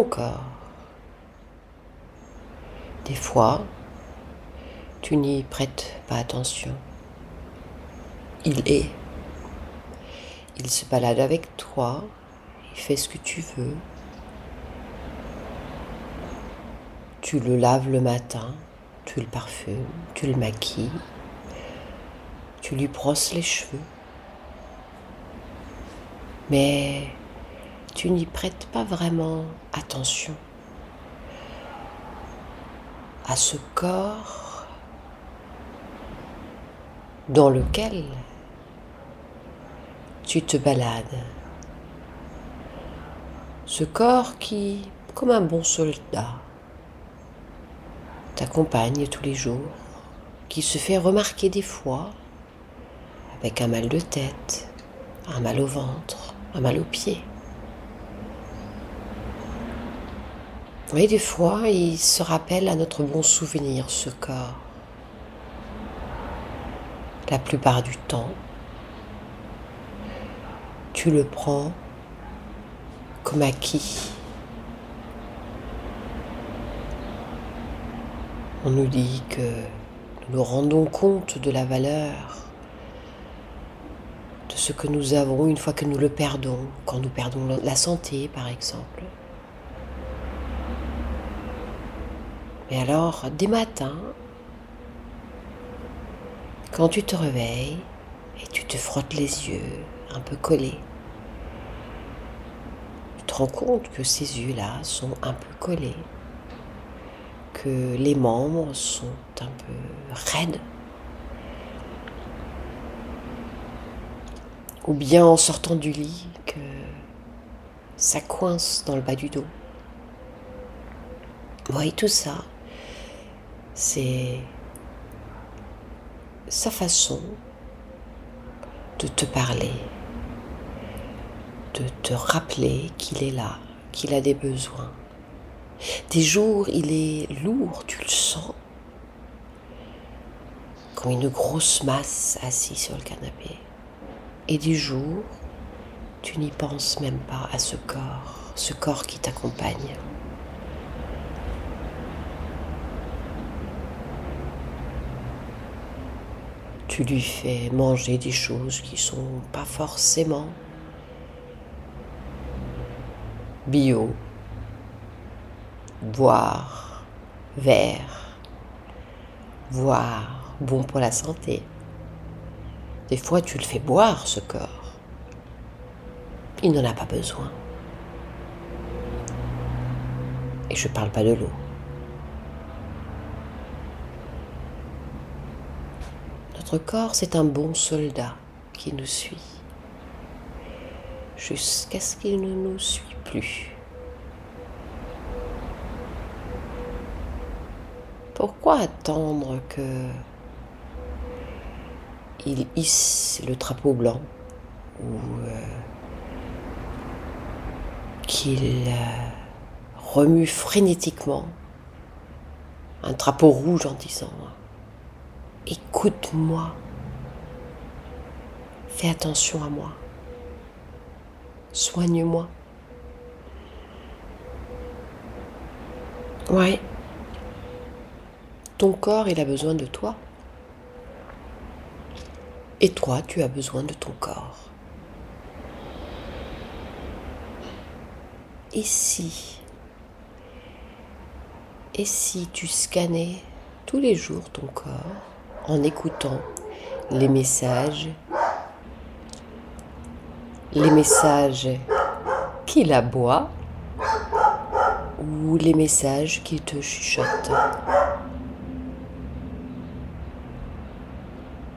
corps. Des fois, tu n'y prêtes pas attention. Il est. Il se balade avec toi, il fait ce que tu veux. Tu le laves le matin, tu le parfumes, tu le maquilles, tu lui brosses les cheveux. Mais tu n'y prêtes pas vraiment attention à ce corps dans lequel tu te balades. Ce corps qui, comme un bon soldat, t'accompagne tous les jours, qui se fait remarquer des fois avec un mal de tête, un mal au ventre, un mal aux pieds. Oui, des fois, il se rappelle à notre bon souvenir, ce corps. La plupart du temps, tu le prends comme acquis. On nous dit que nous nous rendons compte de la valeur de ce que nous avons une fois que nous le perdons, quand nous perdons la santé par exemple. Et alors, des matins, quand tu te réveilles et tu te frottes les yeux un peu collés, tu te rends compte que ces yeux-là sont un peu collés, que les membres sont un peu raides. Ou bien en sortant du lit, que ça coince dans le bas du dos. Oui, tout ça, c'est sa façon de te parler, de te rappeler qu'il est là, qu'il a des besoins. Des jours, il est lourd, tu le sens, comme une grosse masse assise sur le canapé. Et des jours, tu n'y penses même pas à ce corps, ce corps qui t'accompagne. Tu lui fais manger des choses qui sont pas forcément bio, voire vert, voire bon pour la santé. Des fois, tu le fais boire, ce corps. Il n'en a pas besoin. Et je ne parle pas de l'eau. Corps, c'est un bon soldat qui nous suit jusqu'à ce qu'il ne nous suit plus. Pourquoi attendre que il hisse le drapeau blanc ou euh, qu'il euh, remue frénétiquement un drapeau rouge en disant écoute-moi. Fais attention à moi. Soigne-moi. Ouais. Ton corps, il a besoin de toi. Et toi, tu as besoin de ton corps. Et si? Et si tu scannais tous les jours ton corps? En écoutant les messages, les messages qu'il aboie ou les messages qu'il te chuchote.